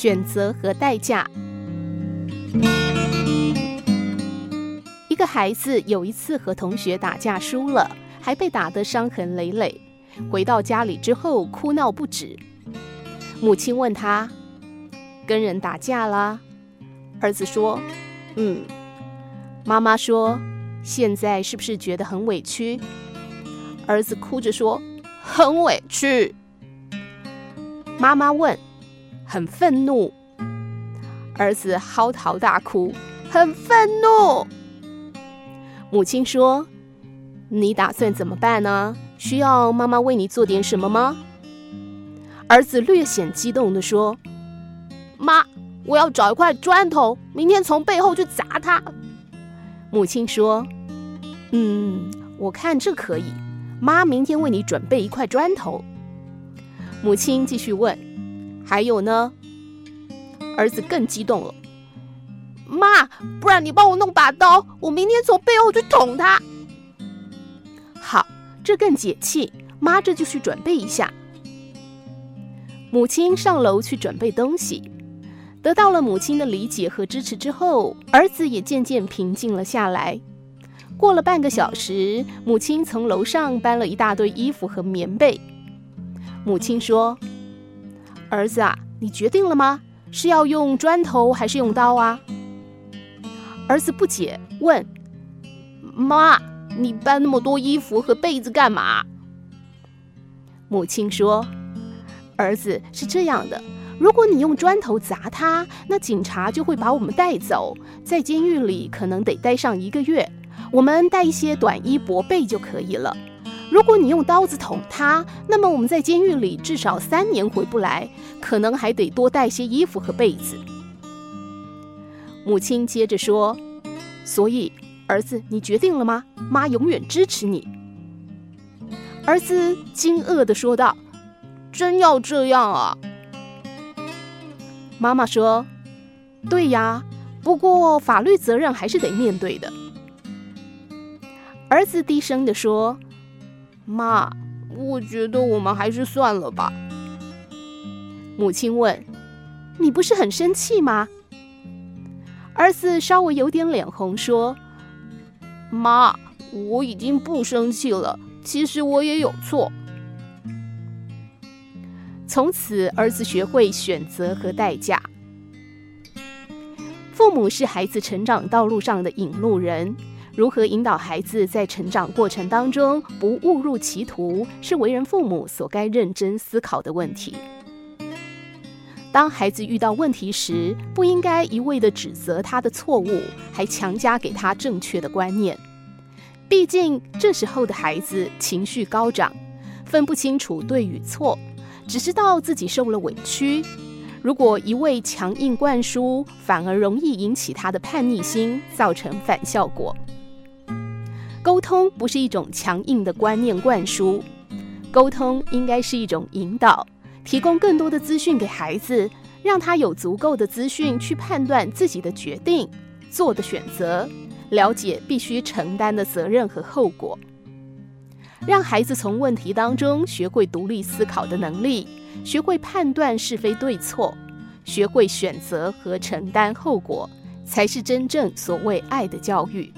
选择和代价。一个孩子有一次和同学打架输了，还被打得伤痕累累。回到家里之后，哭闹不止。母亲问他：“跟人打架啦？”儿子说：“嗯。”妈妈说：“现在是不是觉得很委屈？”儿子哭着说：“很委屈。”妈妈问：“很愤怒？”儿子嚎啕大哭：“很愤怒。”母亲说：“你打算怎么办呢？需要妈妈为你做点什么吗？”儿子略显激动地说：“妈，我要找一块砖头，明天从背后去砸他。”母亲说：“嗯，我看这可以。妈明天为你准备一块砖头。”母亲继续问：“还有呢？”儿子更激动了：“妈，不然你帮我弄把刀，我明天从背后去捅他。”好，这更解气。妈这就去准备一下。母亲上楼去准备东西。得到了母亲的理解和支持之后，儿子也渐渐平静了下来。过了半个小时，母亲从楼上搬了一大堆衣服和棉被。母亲说：“儿子啊，你决定了吗？是要用砖头还是用刀啊？”儿子不解问：“妈，你搬那么多衣服和被子干嘛？”母亲说：“儿子是这样的。”如果你用砖头砸他，那警察就会把我们带走，在监狱里可能得待上一个月。我们带一些短衣薄被就可以了。如果你用刀子捅他，那么我们在监狱里至少三年回不来，可能还得多带些衣服和被子。母亲接着说：“所以，儿子，你决定了吗？妈永远支持你。”儿子惊愕地说道：“真要这样啊？”妈妈说：“对呀，不过法律责任还是得面对的。”儿子低声地说：“妈，我觉得我们还是算了吧。”母亲问：“你不是很生气吗？”儿子稍微有点脸红，说：“妈，我已经不生气了。其实我也有错。”从此，儿子学会选择和代价。父母是孩子成长道路上的引路人，如何引导孩子在成长过程当中不误入歧途，是为人父母所该认真思考的问题。当孩子遇到问题时，不应该一味地指责他的错误，还强加给他正确的观念。毕竟这时候的孩子情绪高涨，分不清楚对与错。只知道自己受了委屈，如果一味强硬灌输，反而容易引起他的叛逆心，造成反效果。通不是一种强硬的观念灌输，沟通应该是一种引导，提供更多的资讯给孩子，让他有足够的资讯去判断自己的决定、做的选择，了解必须承担的责任和后果。让孩子从问题当中学会独立思考的能力，学会判断是非对错，学会选择和承担后果，才是真正所谓爱的教育。